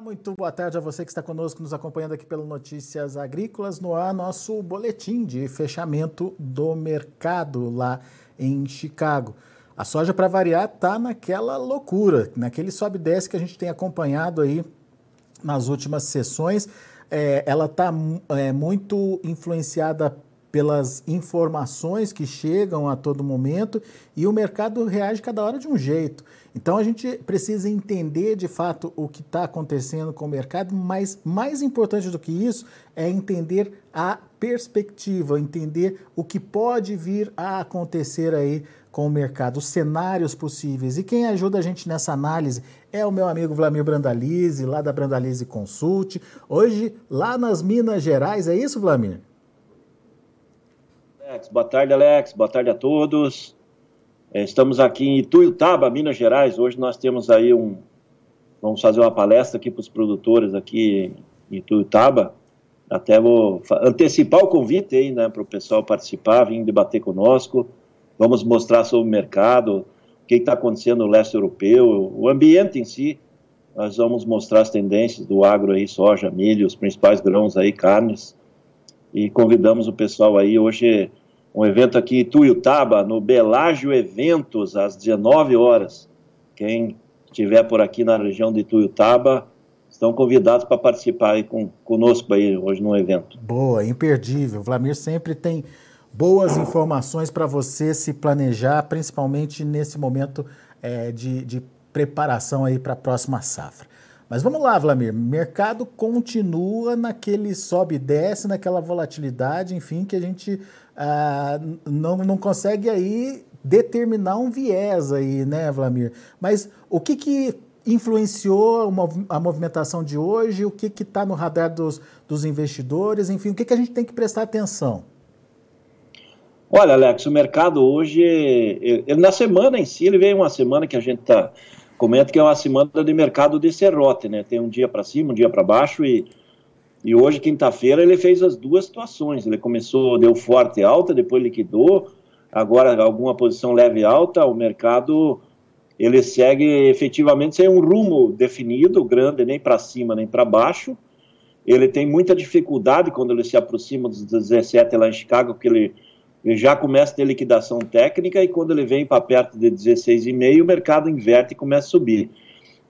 Muito boa tarde a você que está conosco, nos acompanhando aqui pelo Notícias Agrícolas, no ar, nosso boletim de fechamento do mercado lá em Chicago. A soja, para variar, está naquela loucura, naquele sobe e desce que a gente tem acompanhado aí nas últimas sessões. É, ela está é, muito influenciada pelas informações que chegam a todo momento e o mercado reage cada hora de um jeito. Então a gente precisa entender de fato o que está acontecendo com o mercado, mas mais importante do que isso é entender a perspectiva, entender o que pode vir a acontecer aí com o mercado, os cenários possíveis. E quem ajuda a gente nessa análise é o meu amigo Vlamir Brandalize, lá da Brandalize Consult. Hoje, lá nas Minas Gerais, é isso, Vlamir? Alex, boa tarde, Alex. Boa tarde a todos. É, estamos aqui em Ituiutaba, Minas Gerais. Hoje nós temos aí um. Vamos fazer uma palestra aqui para os produtores aqui em Ituiutaba. Até vou antecipar o convite aí, né, para o pessoal participar, vir debater conosco. Vamos mostrar sobre o mercado, o que está acontecendo no leste europeu, o ambiente em si. Nós vamos mostrar as tendências do agro aí, soja, milho, os principais grãos aí, carnes. E convidamos o pessoal aí hoje um evento aqui em Tuiutaba, no Belágio Eventos, às 19 horas. Quem estiver por aqui na região de Tuiutaba, estão convidados para participar aí com, conosco aí hoje no evento. Boa, imperdível. O Vlamir sempre tem boas informações para você se planejar, principalmente nesse momento é, de, de preparação aí para a próxima safra. Mas vamos lá, Vlamir. Mercado continua naquele sobe e desce, naquela volatilidade, enfim, que a gente ah, não, não consegue aí determinar um viés aí, né, Vlamir? Mas o que que influenciou a movimentação de hoje? O que está no radar dos, dos investidores? Enfim, o que, que a gente tem que prestar atenção? Olha, Alex, o mercado hoje, ele, na semana em si, ele veio uma semana que a gente tá, comenta que é uma semana de mercado de serrote, né? Tem um dia para cima, um dia para baixo e, e hoje, quinta-feira, ele fez as duas situações. Ele começou, deu forte alta, depois liquidou, agora alguma posição leve alta, o mercado ele segue efetivamente sem um rumo definido, grande, nem para cima nem para baixo. Ele tem muita dificuldade quando ele se aproxima dos 17 lá em Chicago, porque ele ele já começa a ter liquidação técnica e quando ele vem para perto de 16,5, o mercado inverte e começa a subir.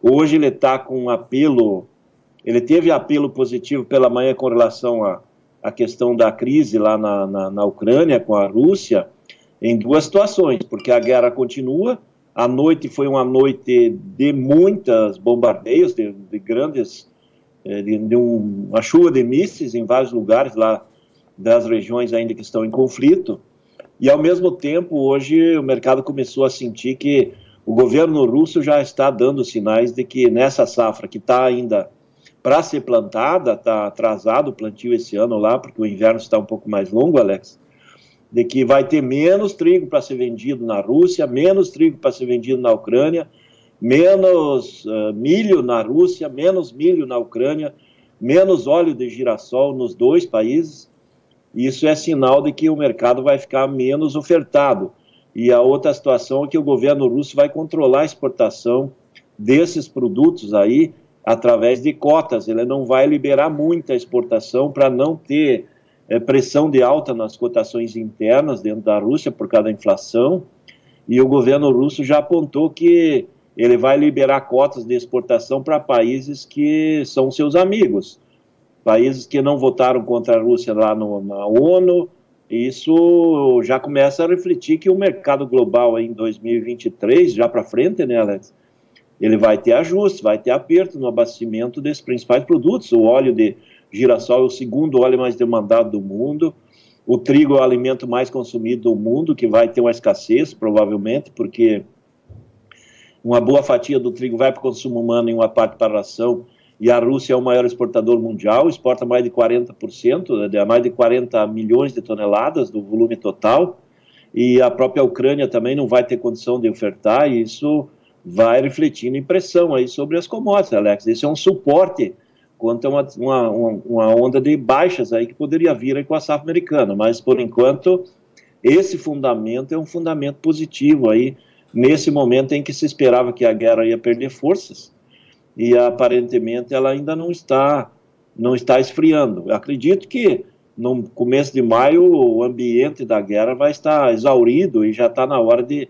Hoje ele está com um apelo, ele teve apelo positivo pela manhã com relação à, questão da crise lá na, na, na Ucrânia com a Rússia, em duas situações, porque a guerra continua, a noite foi uma noite de muitas bombardeios, de, de grandes, eh, de, de um, uma chuva de mísseis em vários lugares lá das regiões ainda que estão em conflito. E, ao mesmo tempo, hoje o mercado começou a sentir que o governo russo já está dando sinais de que nessa safra que está ainda para ser plantada, está atrasado o plantio esse ano lá, porque o inverno está um pouco mais longo, Alex, de que vai ter menos trigo para ser vendido na Rússia, menos trigo para ser vendido na Ucrânia, menos uh, milho na Rússia, menos milho na Ucrânia, menos óleo de girassol nos dois países, isso é sinal de que o mercado vai ficar menos ofertado. E a outra situação é que o governo russo vai controlar a exportação desses produtos aí através de cotas. Ele não vai liberar muita exportação para não ter é, pressão de alta nas cotações internas dentro da Rússia por causa da inflação. E o governo russo já apontou que ele vai liberar cotas de exportação para países que são seus amigos países que não votaram contra a Rússia lá no, na ONU, isso já começa a refletir que o mercado global em 2023, já para frente, né, Alex, ele vai ter ajuste, vai ter aperto no abastecimento desses principais produtos. O óleo de girassol é o segundo óleo mais demandado do mundo. O trigo é o alimento mais consumido do mundo, que vai ter uma escassez, provavelmente, porque uma boa fatia do trigo vai para o consumo humano e uma parte para a ração e a Rússia é o maior exportador mundial, exporta mais de 40%, né, mais de 40 milhões de toneladas do volume total, e a própria Ucrânia também não vai ter condição de ofertar, e isso vai refletindo em pressão aí sobre as commodities, Alex. Isso é um suporte quanto a uma, uma, uma onda de baixas aí que poderia vir aí com a safra americana, mas por enquanto esse fundamento é um fundamento positivo aí nesse momento em que se esperava que a guerra ia perder forças e aparentemente ela ainda não está não está esfriando. Eu acredito que no começo de maio o ambiente da guerra vai estar exaurido e já está na hora de,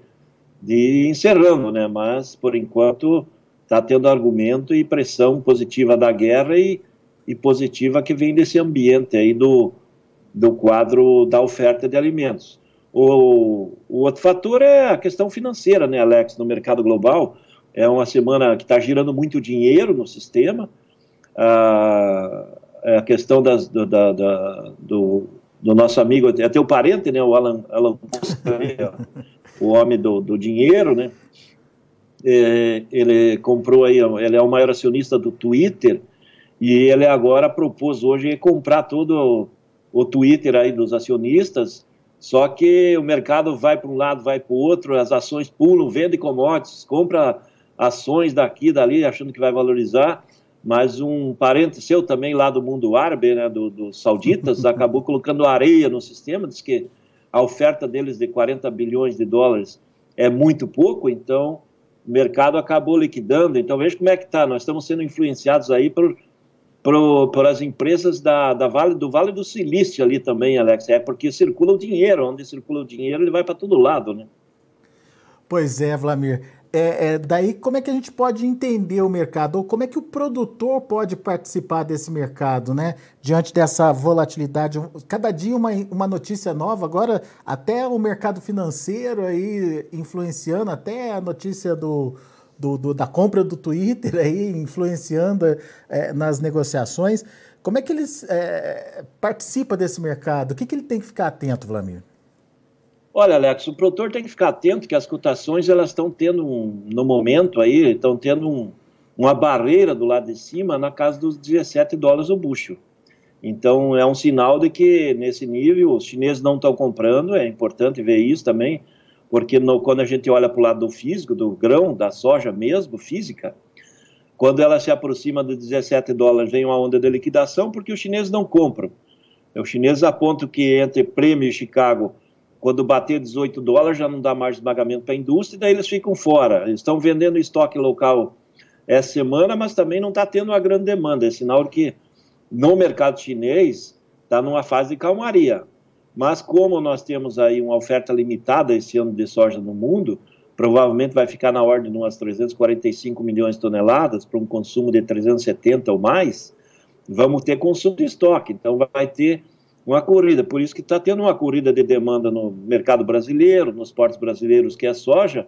de ir encerrando, né? Mas por enquanto está tendo argumento e pressão positiva da guerra e, e positiva que vem desse ambiente aí do, do quadro da oferta de alimentos. O, o outro fator é a questão financeira, né, Alex, no mercado global. É uma semana que está girando muito dinheiro no sistema. A questão das, do, da, da, do, do, nosso amigo, é teu parente, né, o Alan, Alan o homem do, do dinheiro, né? É, ele comprou aí, ele é o maior acionista do Twitter e ele agora propôs hoje comprar todo o Twitter aí dos acionistas, só que o mercado vai para um lado, vai para o outro, as ações pulam, vende commodities, compra ações daqui, dali, achando que vai valorizar, mas um parente seu também lá do mundo árabe, né, dos do sauditas, acabou colocando areia no sistema, diz que a oferta deles de 40 bilhões de dólares é muito pouco, então o mercado acabou liquidando. Então veja como é que está, nós estamos sendo influenciados aí por pro, por as empresas da, da vale, do Vale do Silício ali também, Alex. É porque circula o dinheiro, onde circula o dinheiro ele vai para todo lado, né? Pois é, Vlamir. É, é, daí como é que a gente pode entender o mercado ou como é que o produtor pode participar desse mercado, né? Diante dessa volatilidade, cada dia uma, uma notícia nova. Agora até o mercado financeiro aí influenciando, até a notícia do, do, do, da compra do Twitter aí, influenciando é, nas negociações. Como é que eles é, participam desse mercado? O que, que ele tem que ficar atento, Vlamir? Olha, Alex, o produtor tem que ficar atento que as cotações elas estão tendo, um, no momento aí, estão tendo um, uma barreira do lado de cima na casa dos 17 dólares o bucho. Então, é um sinal de que nesse nível os chineses não estão comprando, é importante ver isso também porque no, quando a gente olha para o lado do físico, do grão, da soja mesmo, física, quando ela se aproxima de 17 dólares, vem uma onda de liquidação, porque os chineses não compram. Os chineses apontam que entre prêmio e Chicago, quando bater 18 dólares, já não dá mais esmagamento para a indústria, daí eles ficam fora. Eles estão vendendo estoque local essa semana, mas também não está tendo uma grande demanda. É sinal que no mercado chinês está numa fase de calmaria. Mas como nós temos aí uma oferta limitada esse ano de soja no mundo, provavelmente vai ficar na ordem de umas 345 milhões de toneladas para um consumo de 370 ou mais, vamos ter consumo de estoque. Então vai ter uma corrida. Por isso que está tendo uma corrida de demanda no mercado brasileiro, nos portos brasileiros, que é soja,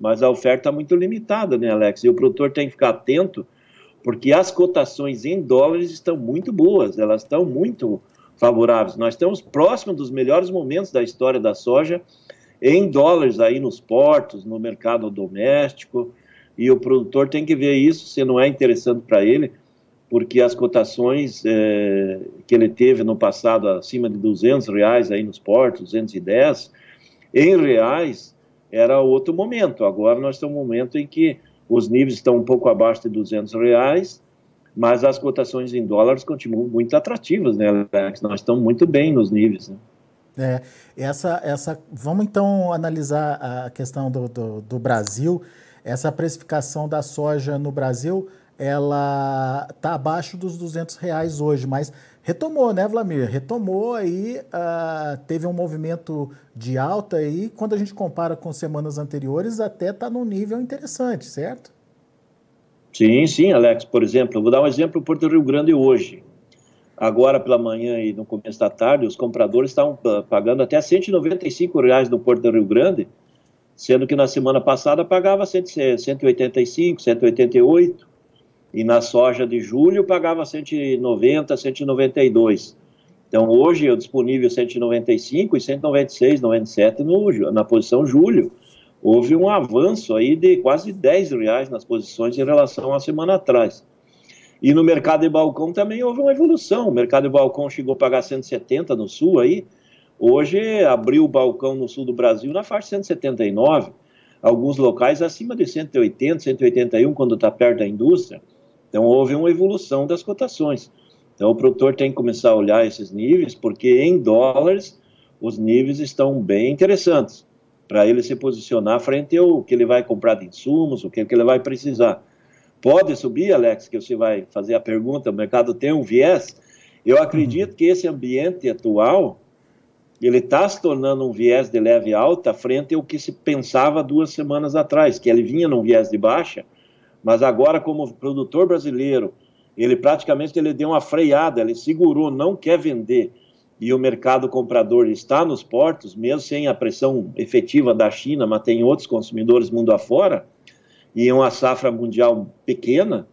mas a oferta é muito limitada, né, Alex? E o produtor tem que ficar atento, porque as cotações em dólares estão muito boas, elas estão muito favoráveis. Nós estamos próximos dos melhores momentos da história da soja em dólares aí nos portos, no mercado doméstico, e o produtor tem que ver isso, se não é interessante para ele, porque as cotações é, que ele teve no passado acima de 200 reais aí nos portos, 210, em reais, era outro momento. Agora nós estamos num momento em que os níveis estão um pouco abaixo de 200 reais, mas as cotações em dólares continuam muito atrativas, né, Alex? Nós estamos muito bem nos níveis. Né? É, essa, essa, vamos então analisar a questão do, do, do, Brasil. Essa precificação da soja no Brasil, ela está abaixo dos 200 reais hoje, mas retomou, né, Vlamir? Retomou aí, uh, teve um movimento de alta aí, quando a gente compara com semanas anteriores, até está num nível interessante, certo? Sim, sim, Alex. Por exemplo, vou dar um exemplo do Porto Rio Grande hoje. Agora pela manhã e no começo da tarde, os compradores estão pagando até 195 reais no Porto Rio Grande, sendo que na semana passada pagava 185, 188, e na soja de julho pagava 190, 192. Então hoje é disponível 195 e 196, 97 no, na posição julho houve um avanço aí de quase 10 reais nas posições em relação à semana atrás. E no mercado de balcão também houve uma evolução. O mercado de balcão chegou a pagar 170 no sul aí. Hoje abriu o balcão no sul do Brasil na faixa 179. Alguns locais acima de 180, 181 quando está perto da indústria. Então houve uma evolução das cotações. Então o produtor tem que começar a olhar esses níveis, porque em dólares os níveis estão bem interessantes para ele se posicionar frente ao que ele vai comprar de insumos, o que, ele vai precisar. pode subir, Alex, que você vai fazer a pergunta, o mercado tem um viés. Eu acredito que esse ambiente atual, ele está se tornando um viés de leve alta frente ao que se pensava duas semanas atrás, que ele vinha num viés de baixa, mas agora como produtor brasileiro, ele praticamente ele deu uma freada, ele segurou, não quer vender, e o mercado comprador está nos portos, mesmo sem a pressão efetiva da China, mas tem outros consumidores mundo afora, e uma safra mundial pequena,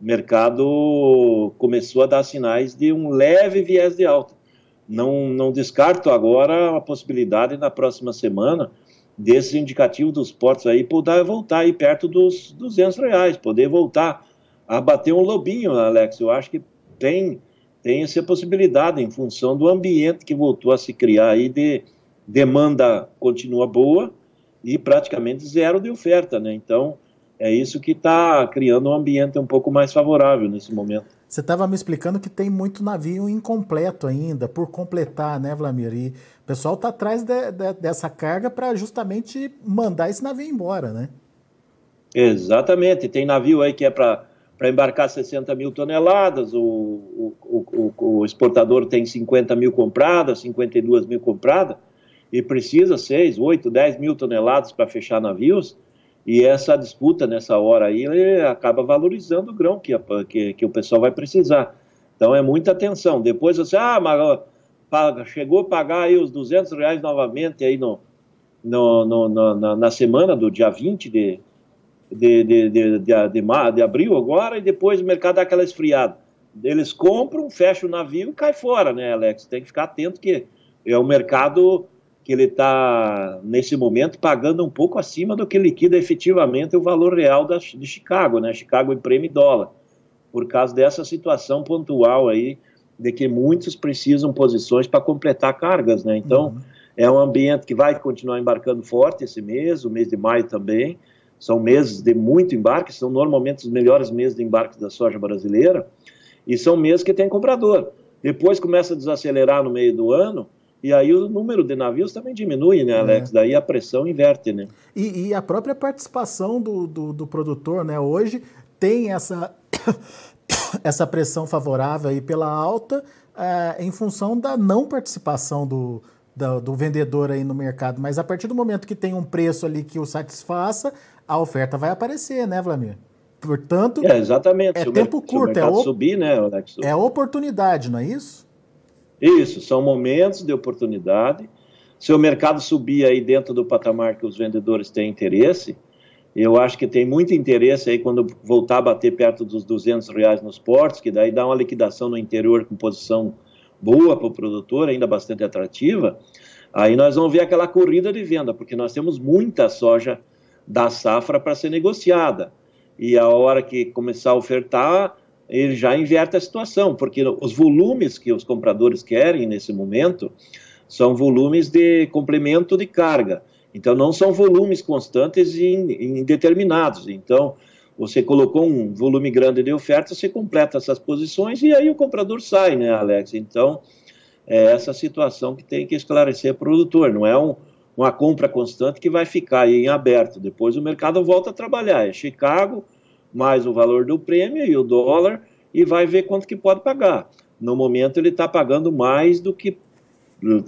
o mercado começou a dar sinais de um leve viés de alta. Não, não descarto agora a possibilidade na próxima semana desse indicativo dos portos aí poder voltar aí perto dos 200 reais, poder voltar a bater um lobinho, Alex. Eu acho que tem, tem essa possibilidade em função do ambiente que voltou a se criar aí de demanda continua boa e praticamente zero de oferta, né? Então, é isso que está criando um ambiente um pouco mais favorável nesse momento. Você estava me explicando que tem muito navio incompleto ainda, por completar, né, Vlamir? E o pessoal está atrás de, de, dessa carga para justamente mandar esse navio embora, né? Exatamente. Tem navio aí que é para embarcar 60 mil toneladas, o, o, o, o, exportador tem 50 mil compradas, 52 mil compradas, e precisa 6, 8, 10 mil toneladas para fechar navios. E essa disputa nessa hora aí acaba valorizando o grão que, que, que, o pessoal vai precisar. Então é muita atenção. Depois você, ah, mas paga, chegou a pagar aí os 200 reais novamente aí no, no, no, no na, na, semana do dia 20 de, de, de, de, de, de, de abril agora, e depois o mercado dá aquela esfriada. Eles compram, fecham o navio e cai fora, né, Alex? Tem que ficar atento que é o mercado que ele está, nesse momento, pagando um pouco acima do que liquida efetivamente o valor real da, de Chicago, né? Chicago imprime dólar, por causa dessa situação pontual aí, de que muitos precisam posições para completar cargas, né? Então, uhum. é um ambiente que vai continuar embarcando forte esse mês, o mês de maio também, são meses de muito embarque, são normalmente os melhores meses de embarque da soja brasileira, e são meses que tem comprador. Depois começa a desacelerar no meio do ano, e aí o número de navios também diminui, né, Alex? É. Daí a pressão inverte, né? E, e a própria participação do, do, do, produtor, né? Hoje tem essa, essa pressão favorável aí pela alta é, em função da não participação do, do, do, vendedor aí no mercado. Mas a partir do momento que tem um preço ali que o satisfaça, a oferta vai aparecer, né, Vladimir? Portanto, é, exatamente. é tempo curto, é, subir, né, Alex? é oportunidade, não é isso? Isso, são momentos de oportunidade. Se o mercado subir aí dentro do patamar que os vendedores têm interesse, eu acho que tem muito interesse aí quando voltar a bater perto dos 200 reais nos portos, que daí dá uma liquidação no interior com posição boa para o produtor, ainda bastante atrativa. Aí nós vamos ver aquela corrida de venda, porque nós temos muita soja da safra para ser negociada. E a hora que começar a ofertar, ele já inverte a situação, porque os volumes que os compradores querem nesse momento são volumes de complemento de carga. Então, não são volumes constantes e indeterminados. Então, você colocou um volume grande de oferta, você completa essas posições e aí o comprador sai, né, Alex? Então, é essa situação que tem que esclarecer o produtor. Não é um, uma compra constante que vai ficar aí em aberto. Depois o mercado volta a trabalhar. É Chicago, mais o valor do prêmio e o dólar, e vai ver quanto que pode pagar. No momento, ele está pagando mais do que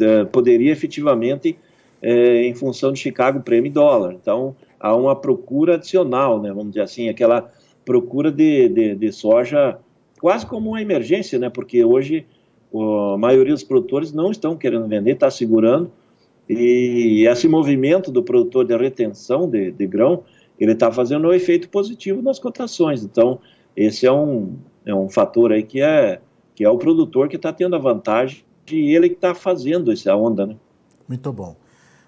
é, poderia efetivamente é, em função de Chicago prêmio dólar. Então, há uma procura adicional, né, vamos dizer assim, aquela procura de, de, de soja quase como uma emergência, né, porque hoje a maioria dos produtores não estão querendo vender, está segurando, e esse movimento do produtor de retenção de, de grão ele está fazendo um efeito positivo nas cotações. Então, esse é um, é um fator aí que é, que é o produtor que está tendo a vantagem de ele que está fazendo essa onda, né? Muito bom.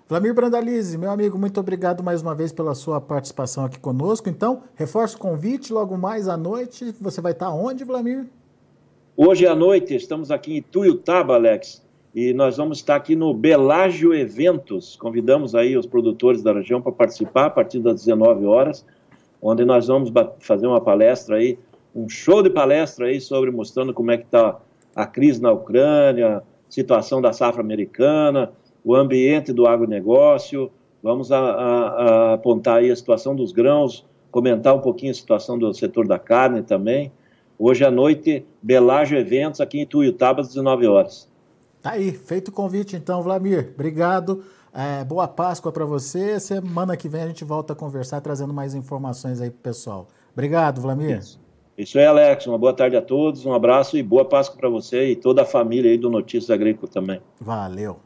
Vlamir Brandalize, meu amigo, muito obrigado mais uma vez pela sua participação aqui conosco. Então, reforço o convite, logo mais à noite, você vai estar onde, Vlamir? Hoje à noite, estamos aqui em Tuiutaba, Alex, e nós vamos estar aqui no Belágio Eventos. Convidamos aí os produtores da região para participar a partir das 19 horas, onde nós vamos fazer uma palestra aí, um show de palestra aí sobre mostrando como é que está a crise na Ucrânia, situação da safra americana, o ambiente do agronegócio, vamos a, a, a apontar aí a situação dos grãos, comentar um pouquinho a situação do setor da carne também. Hoje à noite, Belágio Eventos aqui em Tuiutaba, às 19 horas. Tá aí, feito o convite então, Vlamir. Obrigado. É, boa Páscoa para você. Semana que vem a gente volta a conversar, trazendo mais informações aí pro pessoal. Obrigado, Vlamir. Isso. Isso é, Alex. Uma boa tarde a todos, um abraço e boa Páscoa para você e toda a família aí do Notícias Agrícolas também. Valeu.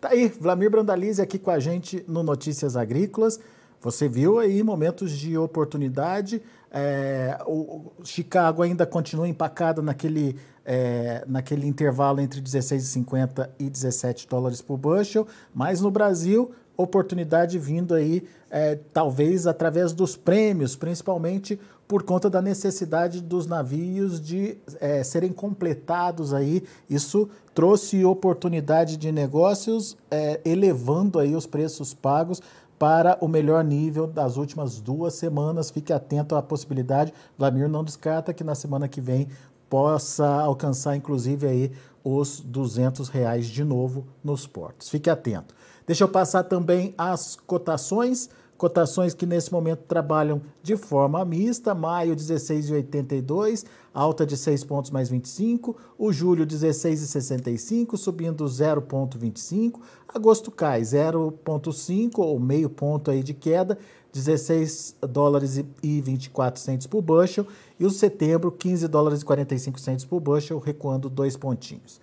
Tá aí, Vlamir Brandalize aqui com a gente no Notícias Agrícolas. Você viu aí momentos de oportunidade. É, o Chicago ainda continua empacado naquele, é, naquele intervalo entre 16,50 e 17 dólares por bushel, mas no Brasil oportunidade vindo aí, é, talvez através dos prêmios, principalmente por conta da necessidade dos navios de é, serem completados aí. Isso trouxe oportunidade de negócios, é, elevando aí os preços pagos para o melhor nível das últimas duas semanas. Fique atento à possibilidade. Vladimir não descarta que na semana que vem possa alcançar, inclusive, aí os 200 reais de novo nos portos. Fique atento. Deixa eu passar também as cotações. Cotações que nesse momento trabalham de forma mista, maio 16,82, alta de 6 pontos mais 25, o julho 16,65, subindo 0,25, agosto cai 0,5 ou meio ponto aí de queda, 16 dólares e 24 centos por bushel, e o setembro 15 dólares e 45 centos por bushel, recuando dois pontinhos.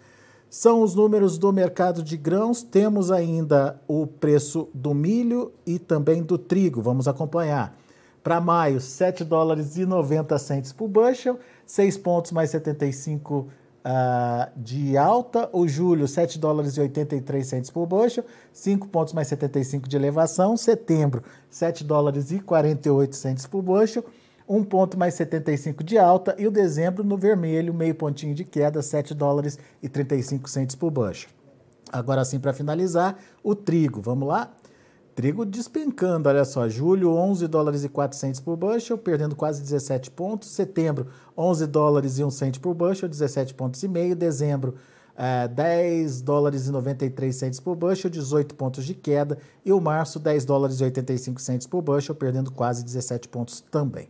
São os números do mercado de grãos. Temos ainda o preço do milho e também do trigo. Vamos acompanhar. Para maio, 7 dólares e 90 centos por bushel, 6 pontos mais 75 uh, ah, de alta. O julho, 7 dólares e 83 centos por bushel, 5 pontos mais 75 de elevação. Setembro, 7 dólares e 48 centos por bushel, um ponto mais 75 de alta e o dezembro no vermelho, meio pontinho de queda, 7 dólares e 35 centos por bushel. Agora sim, para finalizar, o trigo. Vamos lá? Trigo despencando, olha só. Julho, 11 dólares e 400 por bushel, perdendo quase 17 pontos. Setembro, 11 dólares e 1 cento por bushel, 17 pontos e meio. Dezembro, é, 10 dólares e 93 centos por bushel, 18 pontos de queda. E o março, 10 dólares e 85 centos por bushel, perdendo quase 17 pontos também.